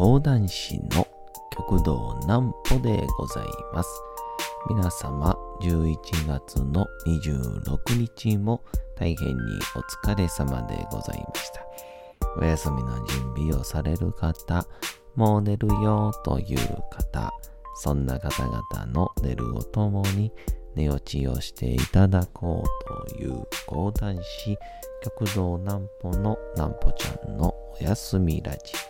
講談師の極道南歩でございます。皆様、11月の26日も大変にお疲れ様でございました。お休みの準備をされる方、もう寝るよという方、そんな方々の寝るをともに寝落ちをしていただこうという講談師、極道南歩の南歩ちゃんのお休みラジオ。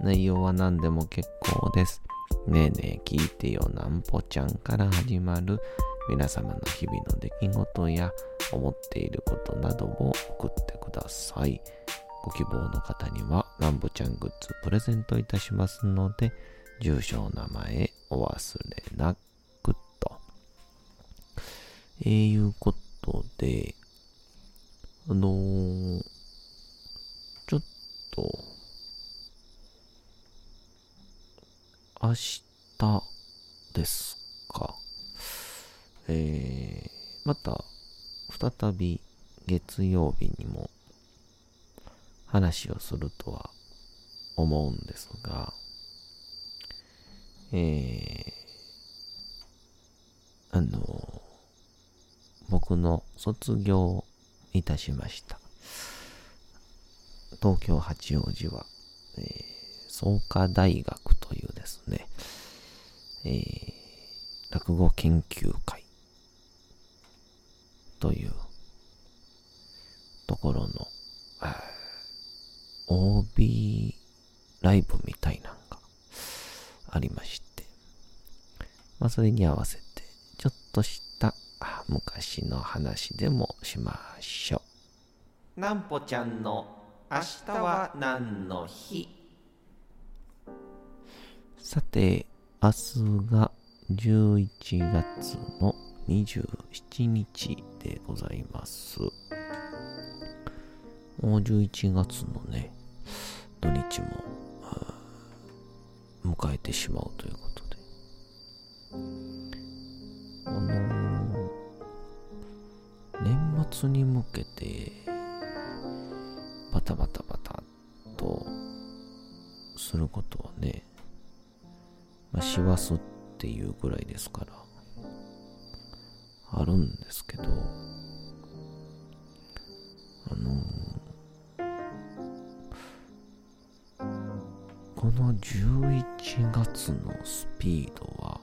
内容は何でも結構です。ねえねえ聞いてよなんぽちゃんから始まる皆様の日々の出来事や思っていることなどを送ってください。ご希望の方にはなんぽちゃんグッズプレゼントいたしますので、住所お、名前お忘れなくと。えー、いうことで、あのー、ちょっと、明日ですか。えー、また、再び月曜日にも話をするとは思うんですが、えー、あの、僕の卒業いたしました。東京八王子は、えー、創価大学というですね、えー、落語研究会というところの、OB ライブみたいなのがありまして、まあそれに合わせてちょっとした昔の話でもしましょう。なんぽちゃんの明日は何の日？さて、明日が11月の27日でございます。もう11月のね、土日も迎えてしまうということで。あのー、年末に向けて、バタバタバタとすることはね、まあ、師走っていうぐらいですから、あるんですけど、あの、この11月のスピードは、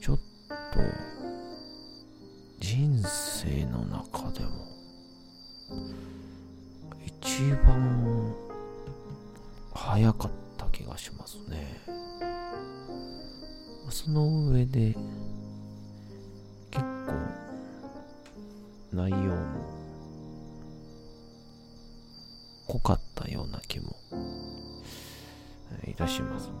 ちょっと、人生の中でも、一番、早かった。しますね。その上で、結構、内容も、濃かったような気も、いたしますが。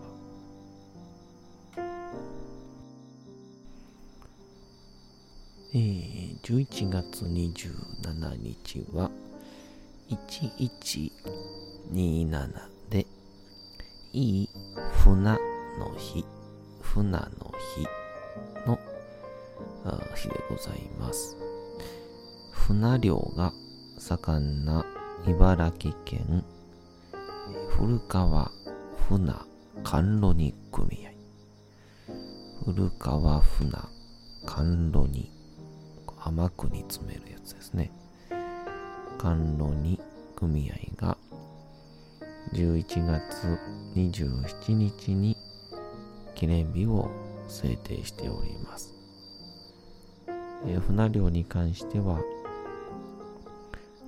えー、11月27日は、1127、いい船の日、船の日の日でございます。船漁が盛んな茨城県古川船甘露煮組合。古川船甘露煮。甘く煮詰めるやつですね。甘露煮組合が11月27日に記念日を制定しております。えー、船漁に関しては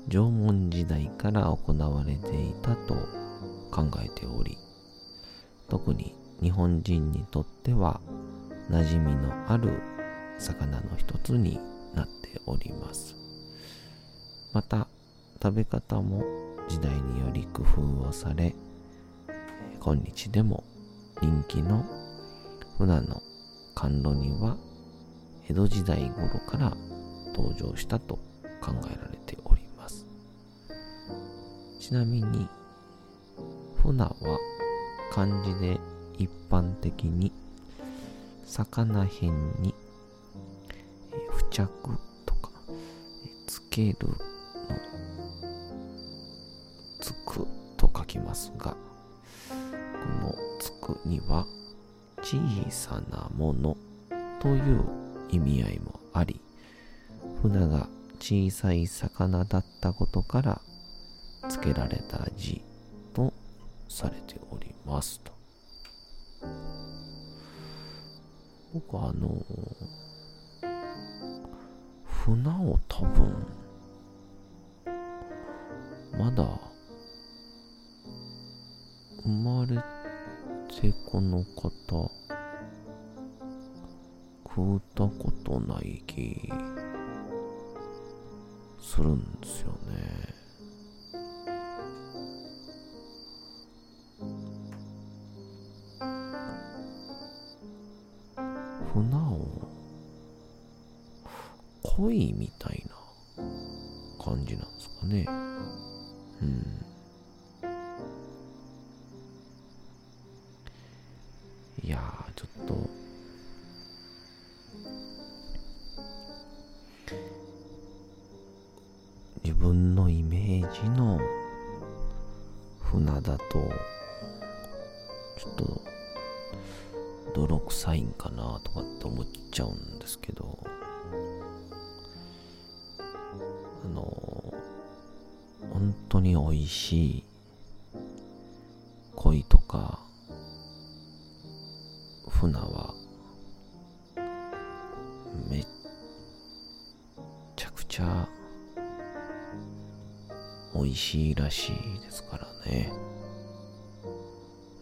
縄文時代から行われていたと考えており特に日本人にとっては馴染みのある魚の一つになっておりますまた食べ方も時代により工夫をされ今日でも人気の船の甘露煮は江戸時代頃から登場したと考えられております。ちなみに船は漢字で一般的に魚辺に付着とかつけるきますがこのつくには小さなものという意味合いもあり船が小さい魚だったことから付けられた字とされておりますと。僕はあの船を多分まだ生まれてこの方食うたことない気するんですよね。船を恋みたいな感じなんですかね。しい鯉とか、船は、めっちゃくちゃ美味しいらしいですからね。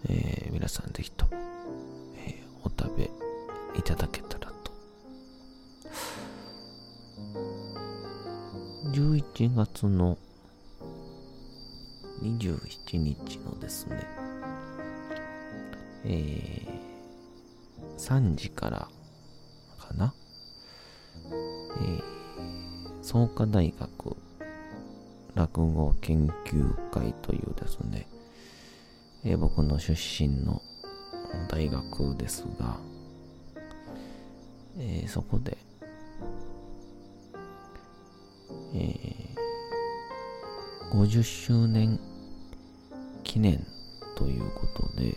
えー、皆さんぜひとも、えー、お食べいただけたらと。11月の27日のですね、えー、3時からかな、えー、創価大学落語研究会というですね、えー、僕の出身の大学ですが、えー、そこで、えー、50周年記念ということで、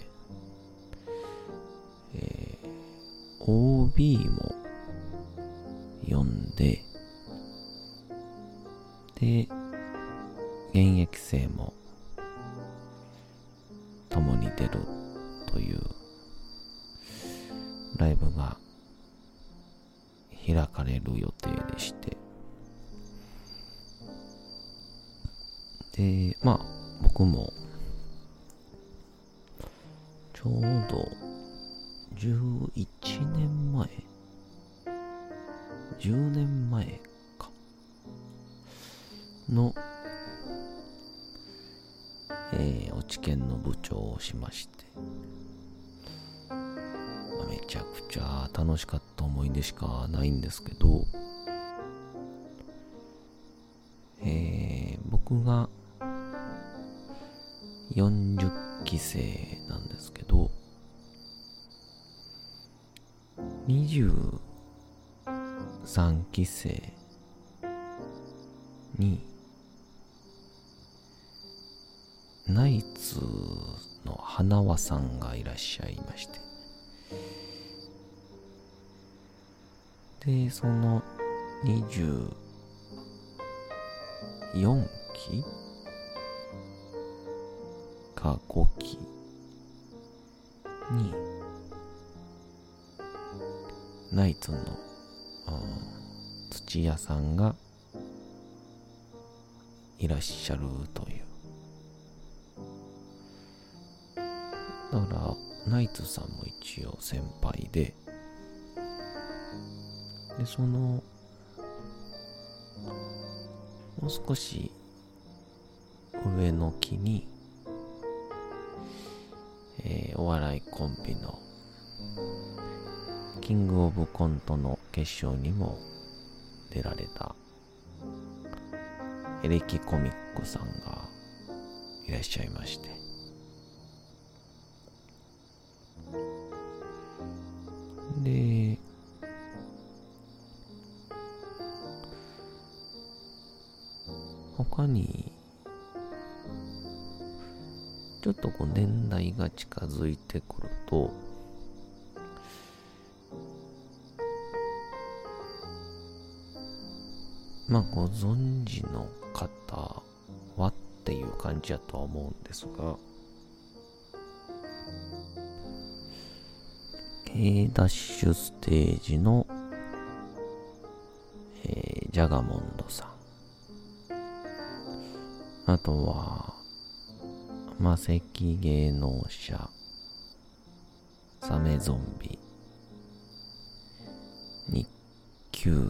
えー、OB も読ん、で、前か。のえー、落研の部長をしまして、ま、めちゃくちゃ楽しかった思い出しかないんですけど、えー、僕が40期生なんですけど、3期生にナイツの花輪さんがいらっしゃいましてでその24期か5期にナイツの土屋さんがいらっしゃるという。だからナイツさんも一応先輩で。でそのもう少し上の木に、えー、お笑いコンビのキングオブコントの決勝にも出られた。エレキコミックさんがいらっしゃいまして。で他にちょっとこう年代が近づいてくるとまあご存知の方はっていう感じやとは思うんですが。K ダッシュステージの、えー、ジャガモンドさん。あとは魔石芸能者サメゾンビ日給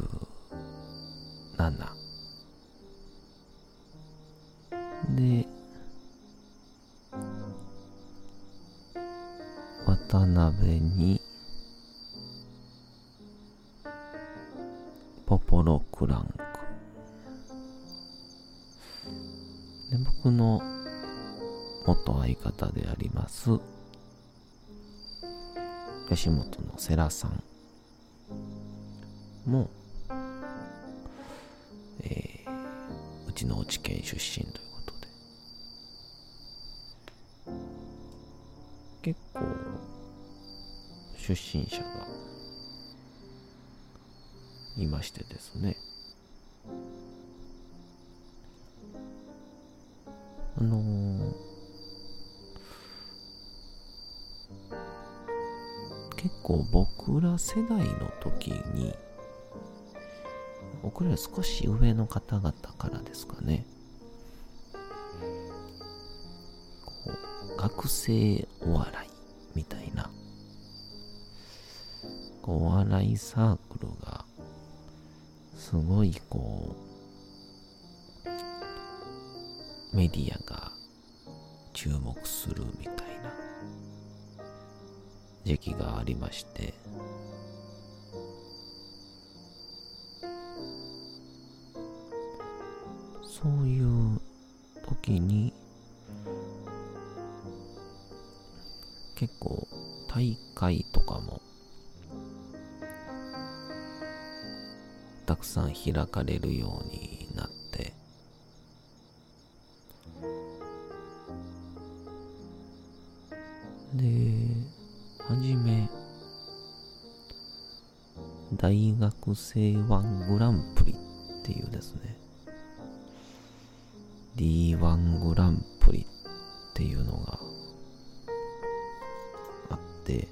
ます吉本の世良さんもえうちの知県出身ということで結構出身者がいましてですね。あのー、構僕ら世代の時に僕ら少し上の方々からですかね。こう学生お笑いみたいな、お笑いサークルが、すごいこう、メディアが注目するみたいな時期がありまして、そういう時に結構大会とかもたくさん開かれるように大学生ワングランプリっていうですね。D1 グランプリっていうのがあって。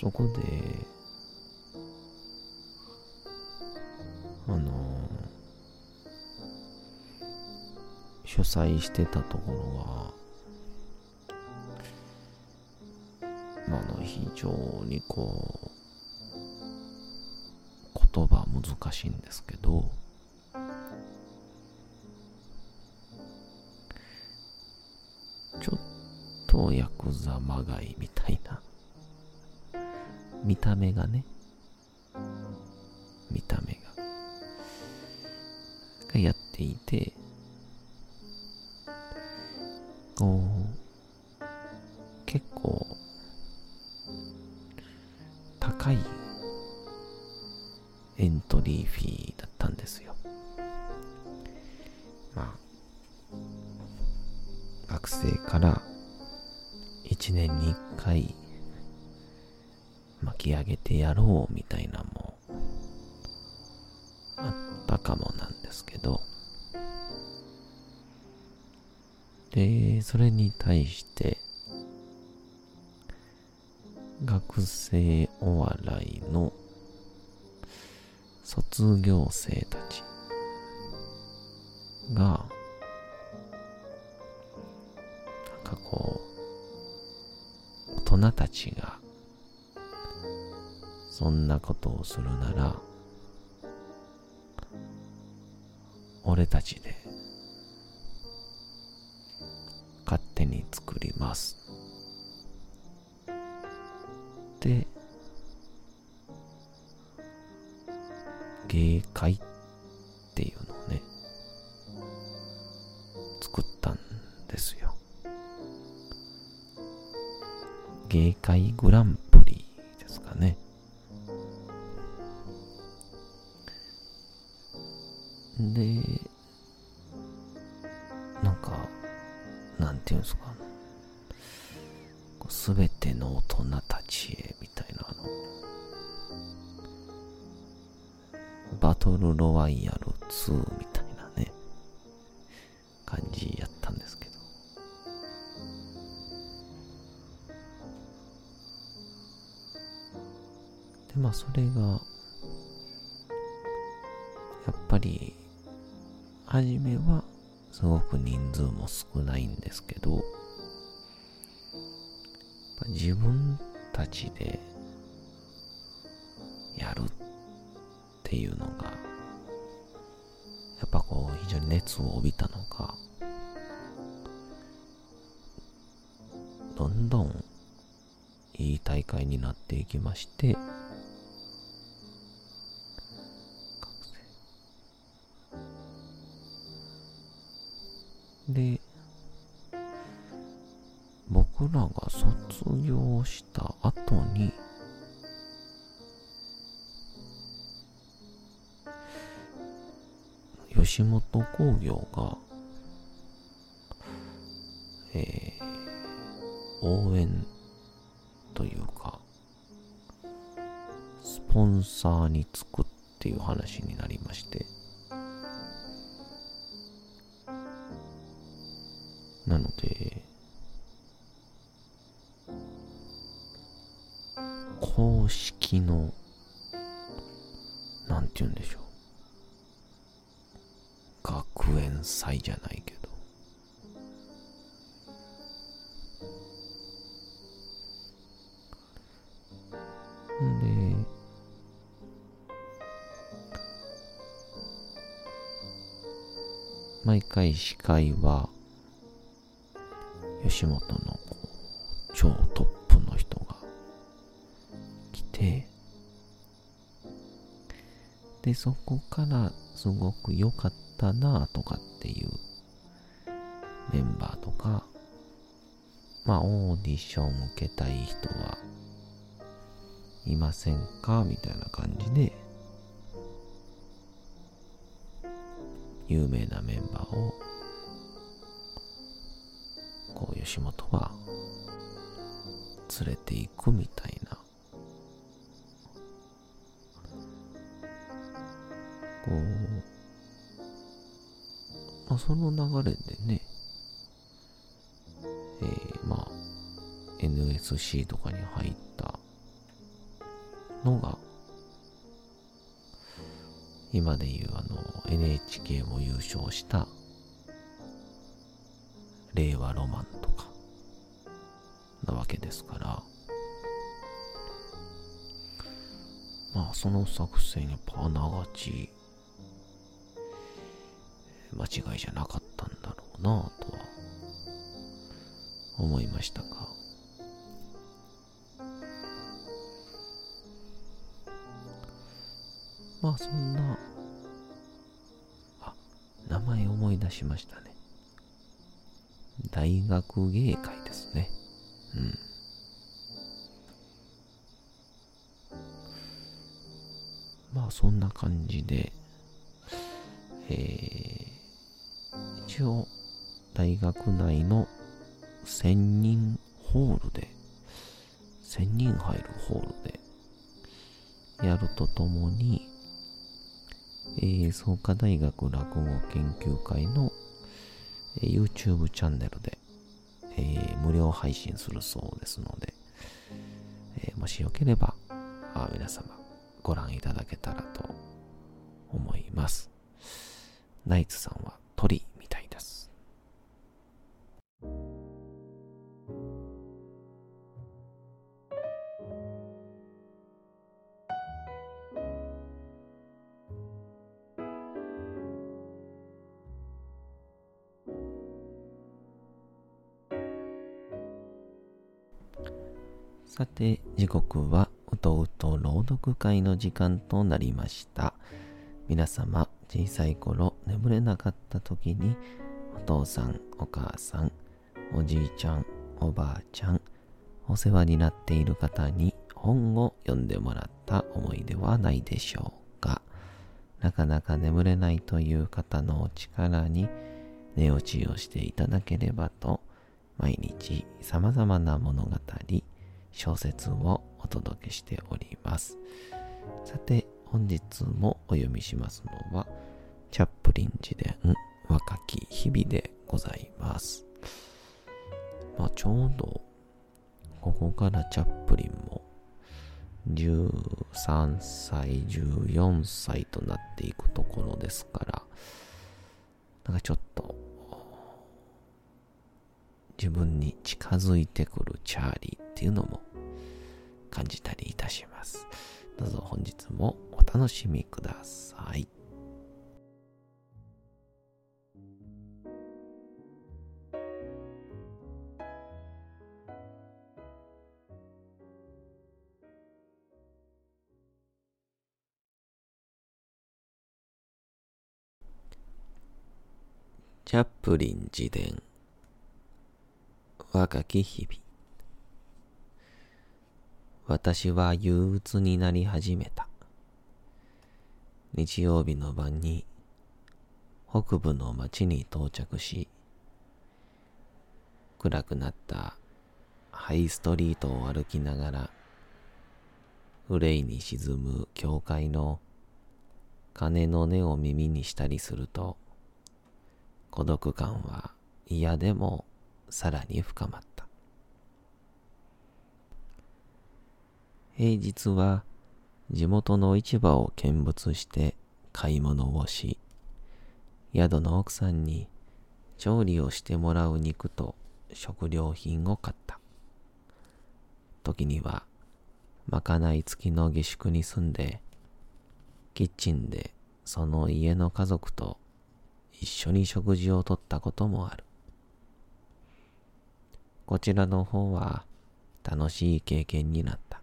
そこであの主催してたところはまあの非常にこう言葉難しいんですけどちょっとヤクザまがいみたいな見た目がね見た目ががやっていて学生から1年に1回巻き上げてやろうみたいなもあったかもなんですけど、で、それに対して、学生お笑いの卒業生たちが、たちが、そんなことをするなら、俺たちで勝手に作ります。で、芸会 Kai Goram で、まあそれが、やっぱり、初めはすごく人数も少ないんですけど、自分たちでやるっていうのが、やっぱこう非常に熱を帯びたのか、どんどんいい大会になっていきまして、吉本興業が、えー、応援というか、スポンサーにつくっていう話になりまして、なので、じゃないけど。で、毎回司会は、吉本の超トップの人が来て、で、そこからすごく良かったなとかっていうメンバーとか、まあオーディション受けたい人はいませんか？みたいな感じで、有名なメンバーをこう吉本は連れていくみたいな。こう、まあ、その流れでね。えー、まあ NSC とかに入ったのが今でいうあの NHK も優勝した令和ロマンとかなわけですから。まあその作戦やっぱあながち間違いじゃなかったんだろうなとは思いましたがまあそんなあ名前思い出しましたね大学芸会ですね。うん。まあそんな感じで、えー、一応大学内の1000人ホールで、1000人入るホールでやるとともに、えー、創価大学落語研究会の YouTube チャンネルで、えー、無料配信するそうですので、えー、もしよければあ皆様ご覧いただけたらと思います。ナイツさん鳥みたいです。さて、時刻はうとうと朗読会の時間となりました。皆様、小さい頃眠れなかった時に、お父さん、お母さん、おじいちゃん、おばあちゃん、お世話になっている方に本を読んでもらった思い出はないでしょうか。なかなか眠れないという方のお力に寝落ちをしていただければと、毎日様々な物語、小説をお届けしております。さて、本日もお読みしますのは、チャップリン自伝若き日々でございます。まあ、ちょうど、ここからチャップリンも13歳、14歳となっていくところですから、なんかちょっと、自分に近づいてくるチャーリーっていうのも感じたりいたします。どうぞ本日もお楽しみください。チャップリン自伝若き日々私は憂鬱になり始めた。日曜日の晩に北部の町に到着し、暗くなったハイストリートを歩きながら、憂いに沈む教会の鐘の音を耳にしたりすると、孤独感は嫌でもさらに深まった。平日は地元の市場を見物して買い物をし、宿の奥さんに調理をしてもらう肉と食料品を買った。時には、まかない付きの下宿に住んで、キッチンでその家の家族と一緒に食事をとったこともある。こちらの方は楽しい経験になった。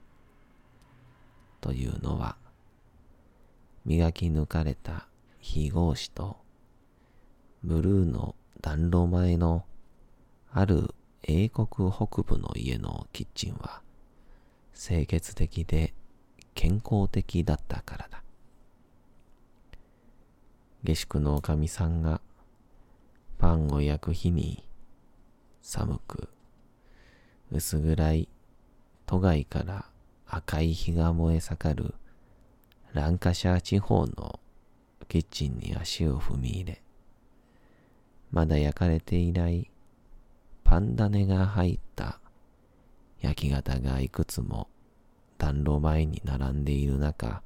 というのは、磨き抜かれた非合紙と、ブルーの暖炉前のある英国北部の家のキッチンは、清潔的で健康的だったからだ。下宿のおかみさんがパンを焼く日に寒く薄暗い都外から赤い火が燃え盛る。ランカシャー地方のキッチンに足を踏み入れ、まだ焼かれていないパンダネが入った焼き型がいくつも暖炉前に並んでいる中、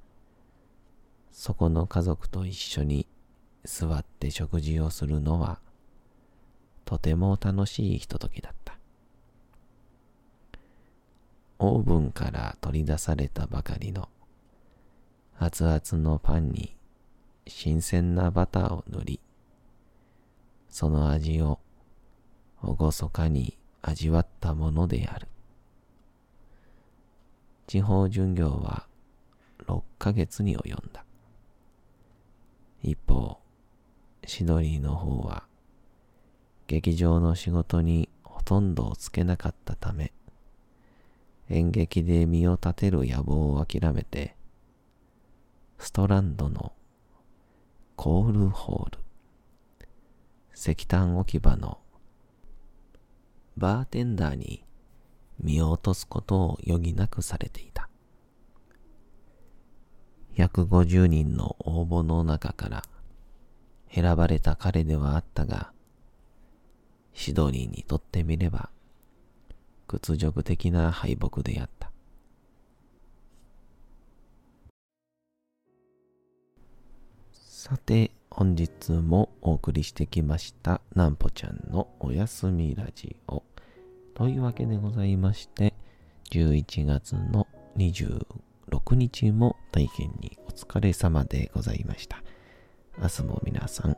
そこの家族と一緒に座って食事をするのはとても楽しいひとときだった。オーブンから取り出されたばかりの熱々のパンに新鮮なバターを塗り、その味を厳かに味わったものである。地方巡業は6ヶ月に及んだ。一方、シドニーの方は劇場の仕事にほとんどをつけなかったため、演劇で身を立てる野望を諦めて、ストランドのコールホール、石炭置き場のバーテンダーに身を落とすことを余儀なくされていた。150人の応募の中から選ばれた彼ではあったが、シドニーにとってみれば屈辱的な敗北であった。さて、本日もお送りしてきました、なんぽちゃんのおやすみラジオ。というわけでございまして、11月の26日も大変にお疲れ様でございました。明日も皆さん、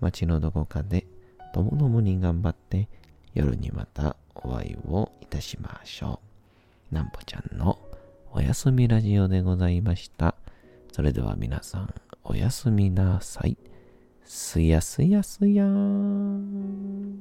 街のどこかでともどもに頑張って夜にまたお会いをいたしましょう。なんぽちゃんのおやすみラジオでございました。それでは皆さん、おやすみなさい。すやすやすやーん。